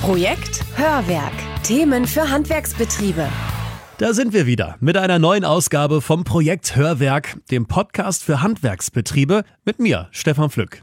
Projekt Hörwerk. Themen für Handwerksbetriebe. Da sind wir wieder mit einer neuen Ausgabe vom Projekt Hörwerk, dem Podcast für Handwerksbetriebe mit mir, Stefan Pflück.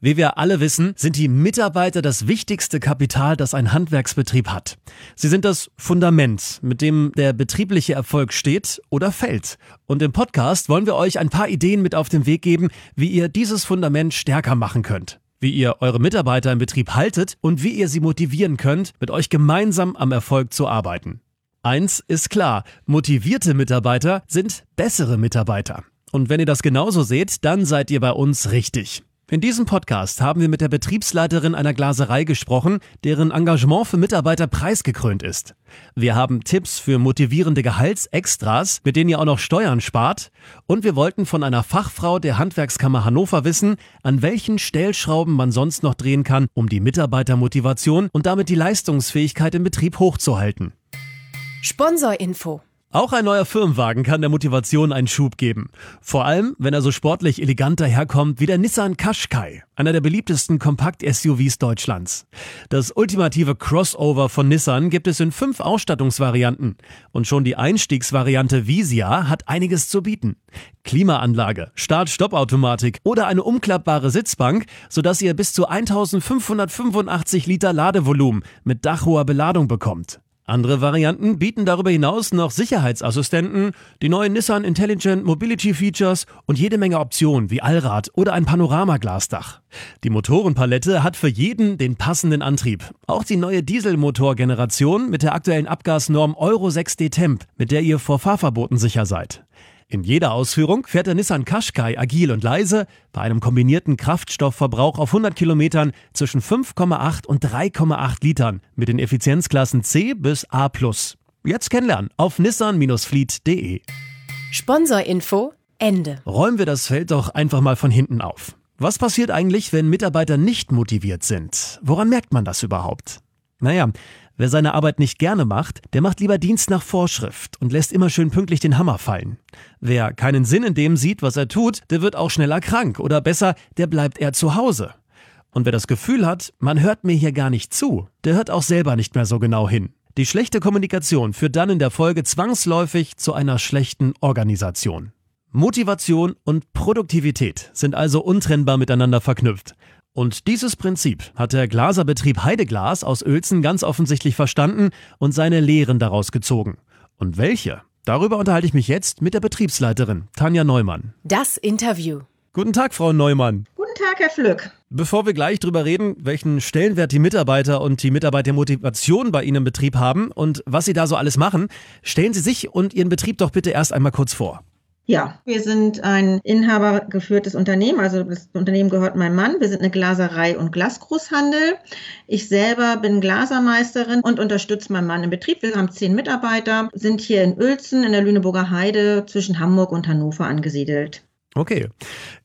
Wie wir alle wissen, sind die Mitarbeiter das wichtigste Kapital, das ein Handwerksbetrieb hat. Sie sind das Fundament, mit dem der betriebliche Erfolg steht oder fällt. Und im Podcast wollen wir euch ein paar Ideen mit auf den Weg geben, wie ihr dieses Fundament stärker machen könnt wie ihr eure Mitarbeiter im Betrieb haltet und wie ihr sie motivieren könnt, mit euch gemeinsam am Erfolg zu arbeiten. Eins ist klar, motivierte Mitarbeiter sind bessere Mitarbeiter. Und wenn ihr das genauso seht, dann seid ihr bei uns richtig. In diesem Podcast haben wir mit der Betriebsleiterin einer Glaserei gesprochen, deren Engagement für Mitarbeiter preisgekrönt ist. Wir haben Tipps für motivierende Gehaltsextras, mit denen ihr auch noch Steuern spart. Und wir wollten von einer Fachfrau der Handwerkskammer Hannover wissen, an welchen Stellschrauben man sonst noch drehen kann, um die Mitarbeitermotivation und damit die Leistungsfähigkeit im Betrieb hochzuhalten. Sponsorinfo auch ein neuer Firmenwagen kann der Motivation einen Schub geben. Vor allem, wenn er so sportlich elegant daherkommt wie der Nissan Qashqai, einer der beliebtesten Kompakt-SUVs Deutschlands. Das ultimative Crossover von Nissan gibt es in fünf Ausstattungsvarianten. Und schon die Einstiegsvariante Visia hat einiges zu bieten. Klimaanlage, Start-Stopp-Automatik oder eine umklappbare Sitzbank, sodass ihr bis zu 1585 Liter Ladevolumen mit dachhoher Beladung bekommt. Andere Varianten bieten darüber hinaus noch Sicherheitsassistenten, die neuen Nissan Intelligent Mobility Features und jede Menge Optionen wie Allrad oder ein Panoramaglasdach. Die Motorenpalette hat für jeden den passenden Antrieb. Auch die neue Dieselmotorgeneration mit der aktuellen Abgasnorm Euro 6D Temp, mit der ihr vor Fahrverboten sicher seid. In jeder Ausführung fährt der Nissan Qashqai agil und leise bei einem kombinierten Kraftstoffverbrauch auf 100 Kilometern zwischen 5,8 und 3,8 Litern mit den Effizienzklassen C bis A+. Jetzt kennenlernen auf nissan-fleet.de. Sponsorinfo Ende. Räumen wir das Feld doch einfach mal von hinten auf. Was passiert eigentlich, wenn Mitarbeiter nicht motiviert sind? Woran merkt man das überhaupt? Naja, Wer seine Arbeit nicht gerne macht, der macht lieber Dienst nach Vorschrift und lässt immer schön pünktlich den Hammer fallen. Wer keinen Sinn in dem sieht, was er tut, der wird auch schneller krank oder besser, der bleibt eher zu Hause. Und wer das Gefühl hat, man hört mir hier gar nicht zu, der hört auch selber nicht mehr so genau hin. Die schlechte Kommunikation führt dann in der Folge zwangsläufig zu einer schlechten Organisation. Motivation und Produktivität sind also untrennbar miteinander verknüpft. Und dieses Prinzip hat der Glaserbetrieb Heideglas aus Uelzen ganz offensichtlich verstanden und seine Lehren daraus gezogen. Und welche? Darüber unterhalte ich mich jetzt mit der Betriebsleiterin Tanja Neumann. Das Interview. Guten Tag, Frau Neumann. Guten Tag, Herr Flück. Bevor wir gleich darüber reden, welchen Stellenwert die Mitarbeiter und die Mitarbeitermotivation bei Ihnen im Betrieb haben und was Sie da so alles machen, stellen Sie sich und Ihren Betrieb doch bitte erst einmal kurz vor. Ja, wir sind ein inhabergeführtes Unternehmen, also das Unternehmen gehört meinem Mann. Wir sind eine Glaserei und Glasgroßhandel. Ich selber bin Glasermeisterin und unterstütze meinen Mann im Betrieb. Wir haben zehn Mitarbeiter, sind hier in Uelzen in der Lüneburger Heide zwischen Hamburg und Hannover angesiedelt. Okay.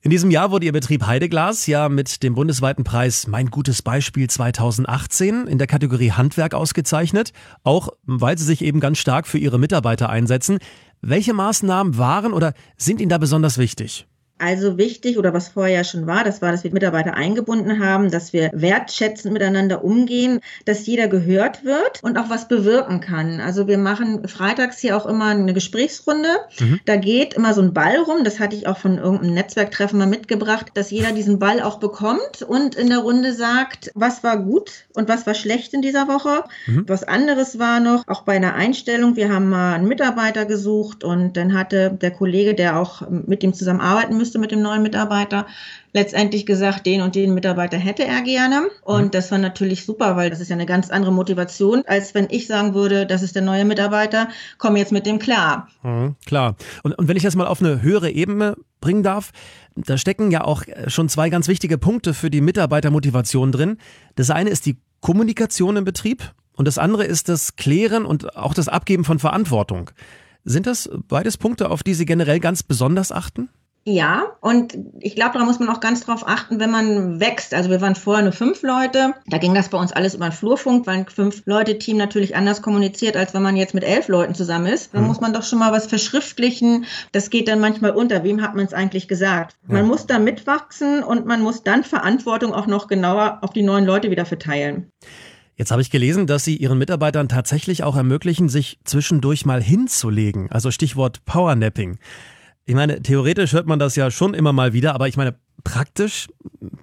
In diesem Jahr wurde Ihr Betrieb Heideglas ja mit dem bundesweiten Preis Mein gutes Beispiel 2018 in der Kategorie Handwerk ausgezeichnet, auch weil Sie sich eben ganz stark für Ihre Mitarbeiter einsetzen. Welche Maßnahmen waren oder sind Ihnen da besonders wichtig? Also wichtig oder was vorher schon war, das war, dass wir Mitarbeiter eingebunden haben, dass wir wertschätzend miteinander umgehen, dass jeder gehört wird und auch was bewirken kann. Also wir machen freitags hier auch immer eine Gesprächsrunde. Mhm. Da geht immer so ein Ball rum. Das hatte ich auch von irgendeinem Netzwerktreffen mal mitgebracht, dass jeder diesen Ball auch bekommt und in der Runde sagt, was war gut und was war schlecht in dieser Woche. Mhm. Was anderes war noch, auch bei einer Einstellung, wir haben mal einen Mitarbeiter gesucht und dann hatte der Kollege, der auch mit ihm zusammenarbeiten müsste, mit dem neuen Mitarbeiter, letztendlich gesagt, den und den Mitarbeiter hätte er gerne. Und mhm. das war natürlich super, weil das ist ja eine ganz andere Motivation, als wenn ich sagen würde, das ist der neue Mitarbeiter, komm jetzt mit dem klar. Mhm, klar. Und, und wenn ich das mal auf eine höhere Ebene bringen darf, da stecken ja auch schon zwei ganz wichtige Punkte für die Mitarbeitermotivation drin. Das eine ist die Kommunikation im Betrieb und das andere ist das Klären und auch das Abgeben von Verantwortung. Sind das beides Punkte, auf die Sie generell ganz besonders achten? Ja, und ich glaube, da muss man auch ganz drauf achten, wenn man wächst. Also wir waren vorher nur fünf Leute. Da ging das bei uns alles über den Flurfunk, weil ein Fünf-Leute-Team natürlich anders kommuniziert, als wenn man jetzt mit elf Leuten zusammen ist. Da mhm. muss man doch schon mal was verschriftlichen. Das geht dann manchmal unter. Wem hat man es eigentlich gesagt? Ja. Man muss da mitwachsen und man muss dann Verantwortung auch noch genauer auf die neuen Leute wieder verteilen. Jetzt habe ich gelesen, dass Sie Ihren Mitarbeitern tatsächlich auch ermöglichen, sich zwischendurch mal hinzulegen. Also Stichwort Powernapping. Ich meine, theoretisch hört man das ja schon immer mal wieder, aber ich meine, praktisch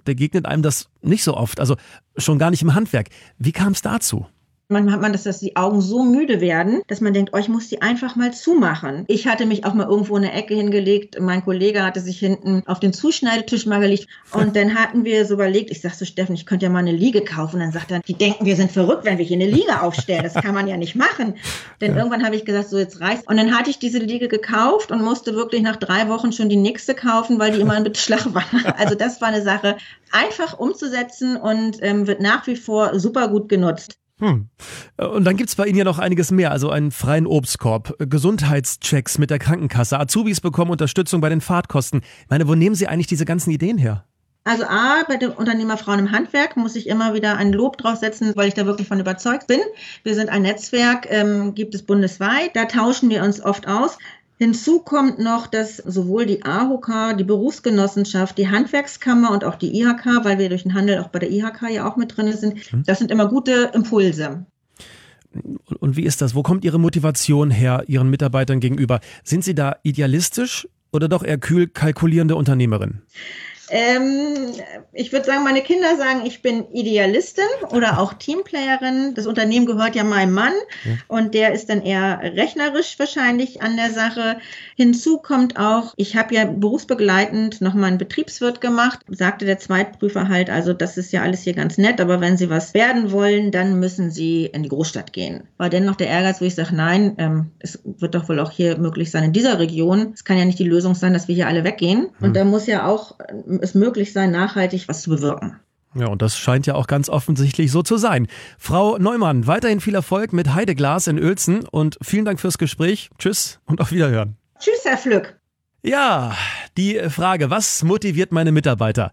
begegnet einem das nicht so oft. Also schon gar nicht im Handwerk. Wie kam es dazu? Manchmal hat man das, dass die Augen so müde werden, dass man denkt, oh, ich muss die einfach mal zumachen. Ich hatte mich auch mal irgendwo in eine Ecke hingelegt. Mein Kollege hatte sich hinten auf den Zuschneidetisch mal gelegt. Und dann hatten wir so überlegt, ich sag so, Steffen, ich könnte ja mal eine Liege kaufen. Und dann sagt er, die denken, wir sind verrückt, wenn wir hier eine Liege aufstellen. Das kann man ja nicht machen. Denn ja. irgendwann habe ich gesagt, so jetzt reißt. Und dann hatte ich diese Liege gekauft und musste wirklich nach drei Wochen schon die nächste kaufen, weil die immer ein Beschlag war. Also das war eine Sache, einfach umzusetzen und ähm, wird nach wie vor super gut genutzt. Hm. Und dann gibt es bei Ihnen ja noch einiges mehr, also einen freien Obstkorb, Gesundheitschecks mit der Krankenkasse, Azubis bekommen Unterstützung bei den Fahrtkosten. Ich meine, wo nehmen Sie eigentlich diese ganzen Ideen her? Also A, bei den Unternehmerfrauen im Handwerk muss ich immer wieder ein Lob draufsetzen, weil ich da wirklich von überzeugt bin. Wir sind ein Netzwerk, ähm, gibt es bundesweit, da tauschen wir uns oft aus. Hinzu kommt noch, dass sowohl die AHK, die Berufsgenossenschaft, die Handwerkskammer und auch die IHK, weil wir durch den Handel auch bei der IHK ja auch mit drin sind, mhm. das sind immer gute Impulse. Und wie ist das? Wo kommt Ihre Motivation her Ihren Mitarbeitern gegenüber? Sind Sie da idealistisch oder doch eher kühl kalkulierende Unternehmerin? Ähm, ich würde sagen, meine Kinder sagen, ich bin Idealistin oder auch Teamplayerin. Das Unternehmen gehört ja meinem Mann ja. und der ist dann eher rechnerisch wahrscheinlich an der Sache. Hinzu kommt auch, ich habe ja berufsbegleitend nochmal einen Betriebswirt gemacht, sagte der Zweitprüfer halt, also das ist ja alles hier ganz nett, aber wenn Sie was werden wollen, dann müssen Sie in die Großstadt gehen. War dennoch der Ehrgeiz, wo ich sage, nein, ähm, es wird doch wohl auch hier möglich sein in dieser Region. Es kann ja nicht die Lösung sein, dass wir hier alle weggehen. Und hm. da muss ja auch es möglich sein, nachhaltig was zu bewirken. Ja, und das scheint ja auch ganz offensichtlich so zu sein. Frau Neumann, weiterhin viel Erfolg mit Heideglas in Uelzen und vielen Dank fürs Gespräch. Tschüss und auf Wiederhören. Tschüss, Herr Flück. Ja, die Frage, was motiviert meine Mitarbeiter?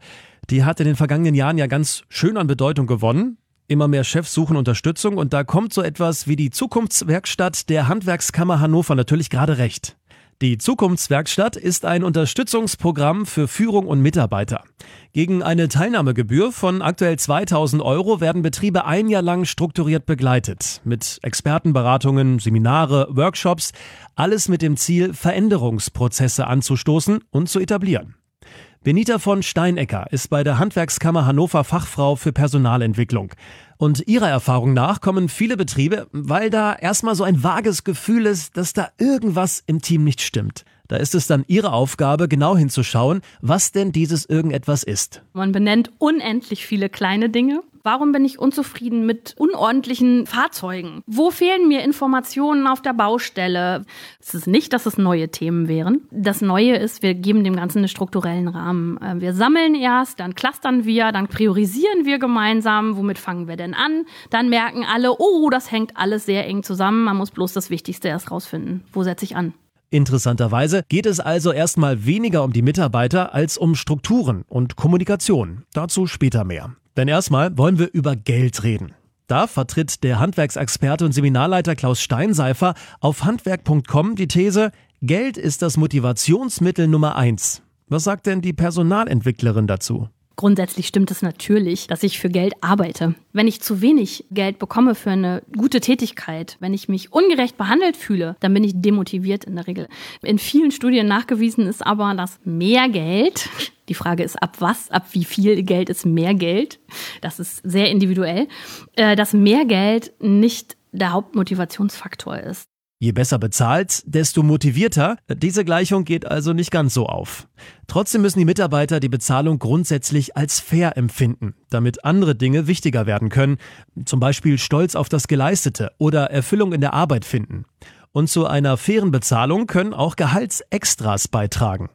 Die hat in den vergangenen Jahren ja ganz schön an Bedeutung gewonnen. Immer mehr Chefs suchen Unterstützung und da kommt so etwas wie die Zukunftswerkstatt der Handwerkskammer Hannover natürlich gerade recht. Die Zukunftswerkstatt ist ein Unterstützungsprogramm für Führung und Mitarbeiter. Gegen eine Teilnahmegebühr von aktuell 2000 Euro werden Betriebe ein Jahr lang strukturiert begleitet. Mit Expertenberatungen, Seminare, Workshops. Alles mit dem Ziel, Veränderungsprozesse anzustoßen und zu etablieren. Benita von Steinecker ist bei der Handwerkskammer Hannover Fachfrau für Personalentwicklung. Und ihrer Erfahrung nach kommen viele Betriebe, weil da erstmal so ein vages Gefühl ist, dass da irgendwas im Team nicht stimmt. Da ist es dann Ihre Aufgabe, genau hinzuschauen, was denn dieses irgendetwas ist. Man benennt unendlich viele kleine Dinge. Warum bin ich unzufrieden mit unordentlichen Fahrzeugen? Wo fehlen mir Informationen auf der Baustelle? Es ist nicht, dass es neue Themen wären. Das Neue ist, wir geben dem Ganzen einen strukturellen Rahmen. Äh, wir sammeln erst, dann clustern wir, dann priorisieren wir gemeinsam. Womit fangen wir denn an? Dann merken alle, oh, das hängt alles sehr eng zusammen. Man muss bloß das Wichtigste erst rausfinden. Wo setze ich an? Interessanterweise geht es also erstmal weniger um die Mitarbeiter als um Strukturen und Kommunikation. Dazu später mehr. Denn erstmal wollen wir über Geld reden. Da vertritt der Handwerksexperte und Seminarleiter Klaus Steinseifer auf handwerk.com die These, Geld ist das Motivationsmittel Nummer eins. Was sagt denn die Personalentwicklerin dazu? Grundsätzlich stimmt es natürlich, dass ich für Geld arbeite. Wenn ich zu wenig Geld bekomme für eine gute Tätigkeit, wenn ich mich ungerecht behandelt fühle, dann bin ich demotiviert in der Regel. In vielen Studien nachgewiesen ist aber, dass mehr Geld, die Frage ist, ab was, ab wie viel Geld ist mehr Geld, das ist sehr individuell, äh, dass mehr Geld nicht der Hauptmotivationsfaktor ist. Je besser bezahlt, desto motivierter. Diese Gleichung geht also nicht ganz so auf. Trotzdem müssen die Mitarbeiter die Bezahlung grundsätzlich als fair empfinden, damit andere Dinge wichtiger werden können, zum Beispiel Stolz auf das Geleistete oder Erfüllung in der Arbeit finden. Und zu einer fairen Bezahlung können auch Gehaltsextras beitragen.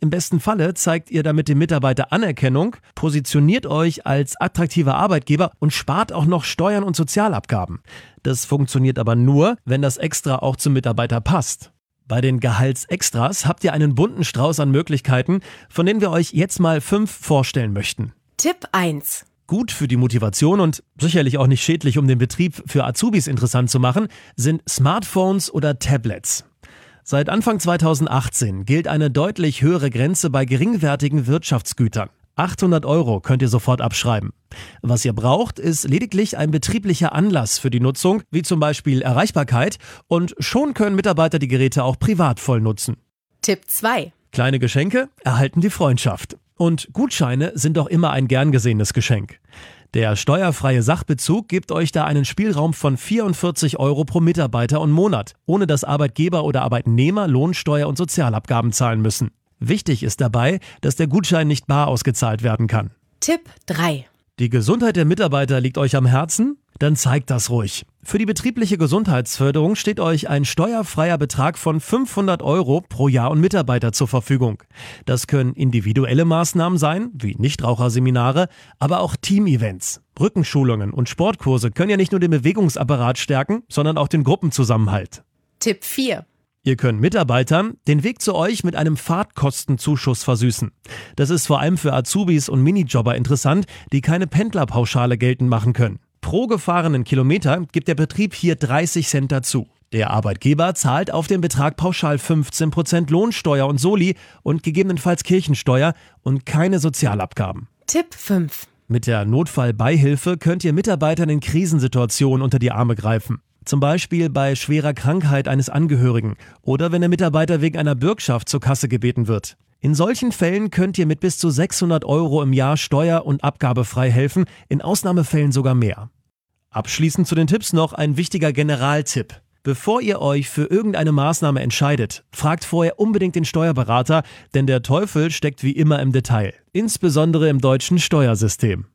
Im besten Falle zeigt ihr damit dem Mitarbeiter Anerkennung, positioniert euch als attraktiver Arbeitgeber und spart auch noch Steuern und Sozialabgaben. Das funktioniert aber nur, wenn das Extra auch zum Mitarbeiter passt. Bei den Gehaltsextras habt ihr einen bunten Strauß an Möglichkeiten, von denen wir euch jetzt mal fünf vorstellen möchten. Tipp 1. Gut für die Motivation und sicherlich auch nicht schädlich, um den Betrieb für Azubis interessant zu machen, sind Smartphones oder Tablets. Seit Anfang 2018 gilt eine deutlich höhere Grenze bei geringwertigen Wirtschaftsgütern. 800 Euro könnt ihr sofort abschreiben. Was ihr braucht, ist lediglich ein betrieblicher Anlass für die Nutzung, wie zum Beispiel Erreichbarkeit, und schon können Mitarbeiter die Geräte auch privat voll nutzen. Tipp 2. Kleine Geschenke erhalten die Freundschaft. Und Gutscheine sind doch immer ein gern gesehenes Geschenk. Der steuerfreie Sachbezug gibt euch da einen Spielraum von 44 Euro pro Mitarbeiter und Monat, ohne dass Arbeitgeber oder Arbeitnehmer Lohnsteuer und Sozialabgaben zahlen müssen. Wichtig ist dabei, dass der Gutschein nicht bar ausgezahlt werden kann. Tipp 3. Die Gesundheit der Mitarbeiter liegt euch am Herzen? Dann zeigt das ruhig. Für die betriebliche Gesundheitsförderung steht euch ein steuerfreier Betrag von 500 Euro pro Jahr und Mitarbeiter zur Verfügung. Das können individuelle Maßnahmen sein, wie Nichtraucherseminare, aber auch Teamevents. Rückenschulungen und Sportkurse können ja nicht nur den Bewegungsapparat stärken, sondern auch den Gruppenzusammenhalt. Tipp 4. Ihr könnt Mitarbeitern den Weg zu euch mit einem Fahrtkostenzuschuss versüßen. Das ist vor allem für Azubis und Minijobber interessant, die keine Pendlerpauschale geltend machen können. Pro gefahrenen Kilometer gibt der Betrieb hier 30 Cent dazu. Der Arbeitgeber zahlt auf den Betrag pauschal 15% Lohnsteuer und Soli und gegebenenfalls Kirchensteuer und keine Sozialabgaben. Tipp 5. Mit der Notfallbeihilfe könnt ihr Mitarbeitern in Krisensituationen unter die Arme greifen. Zum Beispiel bei schwerer Krankheit eines Angehörigen oder wenn der Mitarbeiter wegen einer Bürgschaft zur Kasse gebeten wird. In solchen Fällen könnt ihr mit bis zu 600 Euro im Jahr steuer- und abgabefrei helfen, in Ausnahmefällen sogar mehr. Abschließend zu den Tipps noch ein wichtiger Generaltipp. Bevor ihr euch für irgendeine Maßnahme entscheidet, fragt vorher unbedingt den Steuerberater, denn der Teufel steckt wie immer im Detail, insbesondere im deutschen Steuersystem.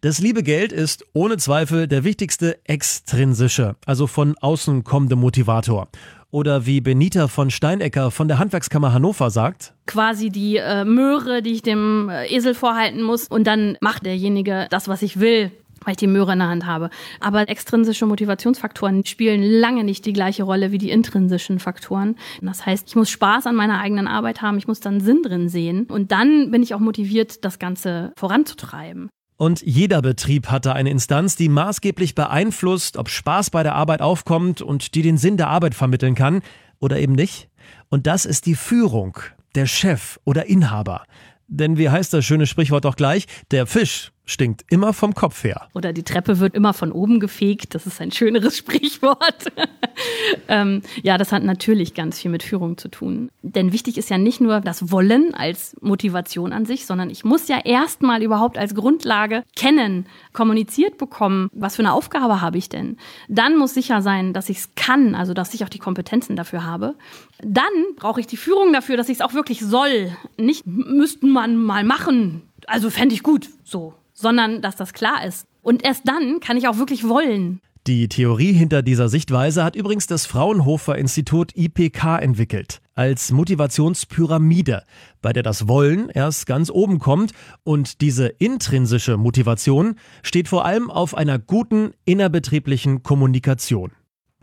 Das liebe Geld ist ohne Zweifel der wichtigste extrinsische, also von außen kommende Motivator. Oder wie Benita von Steinecker von der Handwerkskammer Hannover sagt, quasi die äh, Möhre, die ich dem äh, Esel vorhalten muss und dann macht derjenige das, was ich will weil ich die Möhre in der Hand habe. Aber extrinsische Motivationsfaktoren spielen lange nicht die gleiche Rolle wie die intrinsischen Faktoren. Das heißt, ich muss Spaß an meiner eigenen Arbeit haben, ich muss dann Sinn drin sehen und dann bin ich auch motiviert, das Ganze voranzutreiben. Und jeder Betrieb hat da eine Instanz, die maßgeblich beeinflusst, ob Spaß bei der Arbeit aufkommt und die den Sinn der Arbeit vermitteln kann oder eben nicht. Und das ist die Führung, der Chef oder Inhaber. Denn wie heißt das schöne Sprichwort doch gleich? Der Fisch stinkt immer vom Kopf her. Oder die Treppe wird immer von oben gefegt. Das ist ein schöneres Sprichwort. ähm, ja, das hat natürlich ganz viel mit Führung zu tun. Denn wichtig ist ja nicht nur das Wollen als Motivation an sich, sondern ich muss ja erstmal überhaupt als Grundlage kennen, kommuniziert bekommen, was für eine Aufgabe habe ich denn. Dann muss sicher sein, dass ich es kann, also dass ich auch die Kompetenzen dafür habe. Dann brauche ich die Führung dafür, dass ich es auch wirklich soll. Nicht müssten man mal machen. Also fände ich gut. So sondern dass das klar ist. Und erst dann kann ich auch wirklich wollen. Die Theorie hinter dieser Sichtweise hat übrigens das Fraunhofer Institut IPK entwickelt. Als Motivationspyramide, bei der das Wollen erst ganz oben kommt und diese intrinsische Motivation steht vor allem auf einer guten innerbetrieblichen Kommunikation.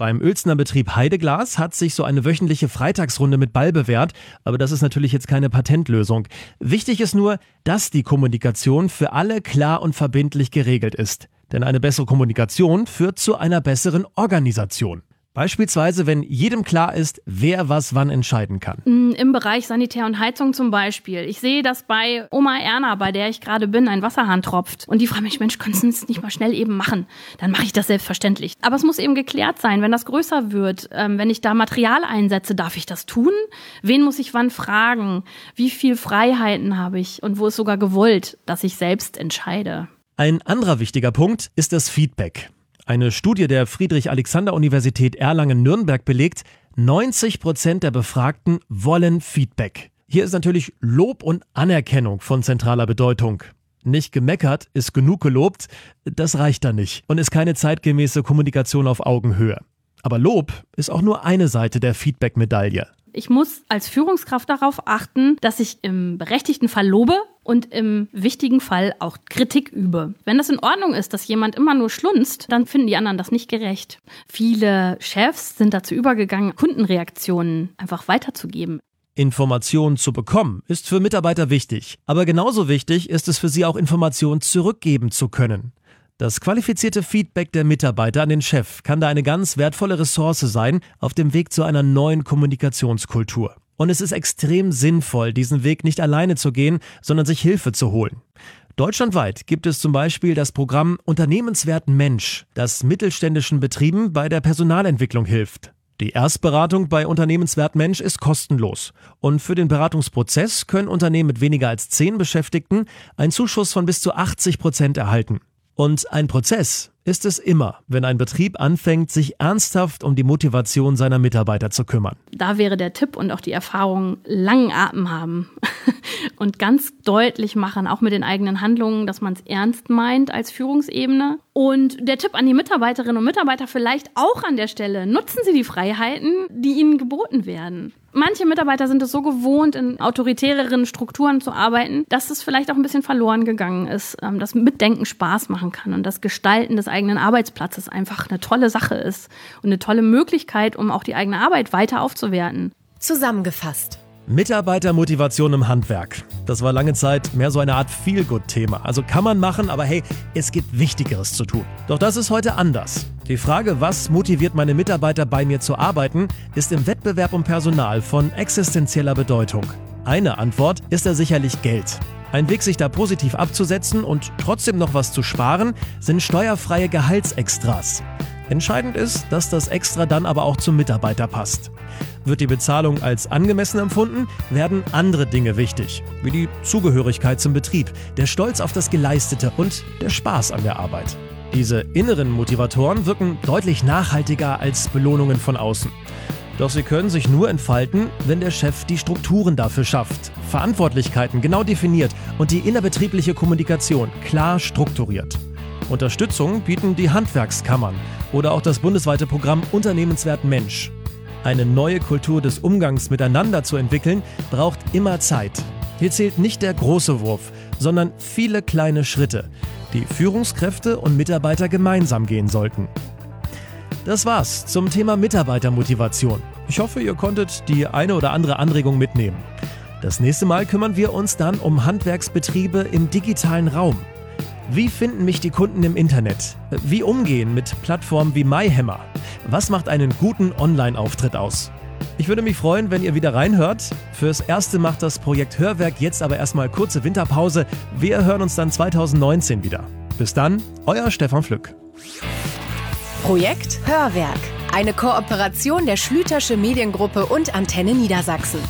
Beim Uelzner Betrieb Heideglas hat sich so eine wöchentliche Freitagsrunde mit Ball bewährt, aber das ist natürlich jetzt keine Patentlösung. Wichtig ist nur, dass die Kommunikation für alle klar und verbindlich geregelt ist. Denn eine bessere Kommunikation führt zu einer besseren Organisation. Beispielsweise, wenn jedem klar ist, wer was wann entscheiden kann. Mm, Im Bereich Sanitär und Heizung zum Beispiel. Ich sehe, dass bei Oma Erna, bei der ich gerade bin, ein Wasserhahn tropft. Und die fragt mich, Mensch, kannst du es nicht mal schnell eben machen? Dann mache ich das selbstverständlich. Aber es muss eben geklärt sein, wenn das größer wird, ähm, wenn ich da Material einsetze, darf ich das tun? Wen muss ich wann fragen? Wie viel Freiheiten habe ich? Und wo ist sogar gewollt, dass ich selbst entscheide? Ein anderer wichtiger Punkt ist das Feedback. Eine Studie der Friedrich-Alexander-Universität Erlangen-Nürnberg belegt, 90 Prozent der Befragten wollen Feedback. Hier ist natürlich Lob und Anerkennung von zentraler Bedeutung. Nicht gemeckert ist genug gelobt, das reicht da nicht und ist keine zeitgemäße Kommunikation auf Augenhöhe. Aber Lob ist auch nur eine Seite der Feedback-Medaille. Ich muss als Führungskraft darauf achten, dass ich im berechtigten Fall lobe und im wichtigen Fall auch Kritik übe. Wenn das in Ordnung ist, dass jemand immer nur schlunzt, dann finden die anderen das nicht gerecht. Viele Chefs sind dazu übergegangen, Kundenreaktionen einfach weiterzugeben. Informationen zu bekommen, ist für Mitarbeiter wichtig. Aber genauso wichtig ist es für sie auch Informationen zurückgeben zu können. Das qualifizierte Feedback der Mitarbeiter an den Chef kann da eine ganz wertvolle Ressource sein auf dem Weg zu einer neuen Kommunikationskultur. Und es ist extrem sinnvoll, diesen Weg nicht alleine zu gehen, sondern sich Hilfe zu holen. Deutschlandweit gibt es zum Beispiel das Programm Unternehmenswert Mensch, das mittelständischen Betrieben bei der Personalentwicklung hilft. Die Erstberatung bei Unternehmenswert Mensch ist kostenlos. Und für den Beratungsprozess können Unternehmen mit weniger als zehn Beschäftigten einen Zuschuss von bis zu 80 Prozent erhalten. Und ein Prozess ist es immer, wenn ein Betrieb anfängt, sich ernsthaft um die Motivation seiner Mitarbeiter zu kümmern. Da wäre der Tipp und auch die Erfahrung, langen Atem haben und ganz deutlich machen, auch mit den eigenen Handlungen, dass man es ernst meint als Führungsebene. Und der Tipp an die Mitarbeiterinnen und Mitarbeiter vielleicht auch an der Stelle, nutzen Sie die Freiheiten, die Ihnen geboten werden. Manche Mitarbeiter sind es so gewohnt, in autoritäreren Strukturen zu arbeiten, dass es vielleicht auch ein bisschen verloren gegangen ist, ähm, dass Mitdenken Spaß machen kann und das Gestalten des eigenen Arbeitsplatzes einfach eine tolle Sache ist und eine tolle Möglichkeit, um auch die eigene Arbeit weiter aufzuwerten. Zusammengefasst. Mitarbeitermotivation im Handwerk. Das war lange Zeit mehr so eine Art Feel-Good-Thema. Also kann man machen, aber hey, es gibt Wichtigeres zu tun. Doch das ist heute anders. Die Frage, was motiviert meine Mitarbeiter bei mir zu arbeiten, ist im Wettbewerb um Personal von existenzieller Bedeutung. Eine Antwort ist da sicherlich Geld. Ein Weg, sich da positiv abzusetzen und trotzdem noch was zu sparen, sind steuerfreie Gehaltsextras. Entscheidend ist, dass das Extra dann aber auch zum Mitarbeiter passt. Wird die Bezahlung als angemessen empfunden, werden andere Dinge wichtig, wie die Zugehörigkeit zum Betrieb, der Stolz auf das Geleistete und der Spaß an der Arbeit. Diese inneren Motivatoren wirken deutlich nachhaltiger als Belohnungen von außen. Doch sie können sich nur entfalten, wenn der Chef die Strukturen dafür schafft, Verantwortlichkeiten genau definiert und die innerbetriebliche Kommunikation klar strukturiert. Unterstützung bieten die Handwerkskammern oder auch das bundesweite Programm Unternehmenswert Mensch. Eine neue Kultur des Umgangs miteinander zu entwickeln, braucht immer Zeit. Hier zählt nicht der große Wurf, sondern viele kleine Schritte, die Führungskräfte und Mitarbeiter gemeinsam gehen sollten. Das war's zum Thema Mitarbeitermotivation. Ich hoffe, ihr konntet die eine oder andere Anregung mitnehmen. Das nächste Mal kümmern wir uns dann um Handwerksbetriebe im digitalen Raum. Wie finden mich die Kunden im Internet? Wie umgehen mit Plattformen wie MyHammer? Was macht einen guten Online-Auftritt aus? Ich würde mich freuen, wenn ihr wieder reinhört. Fürs Erste macht das Projekt Hörwerk jetzt aber erstmal kurze Winterpause. Wir hören uns dann 2019 wieder. Bis dann, euer Stefan Flück. Projekt Hörwerk. Eine Kooperation der Schlütersche Mediengruppe und Antenne Niedersachsen.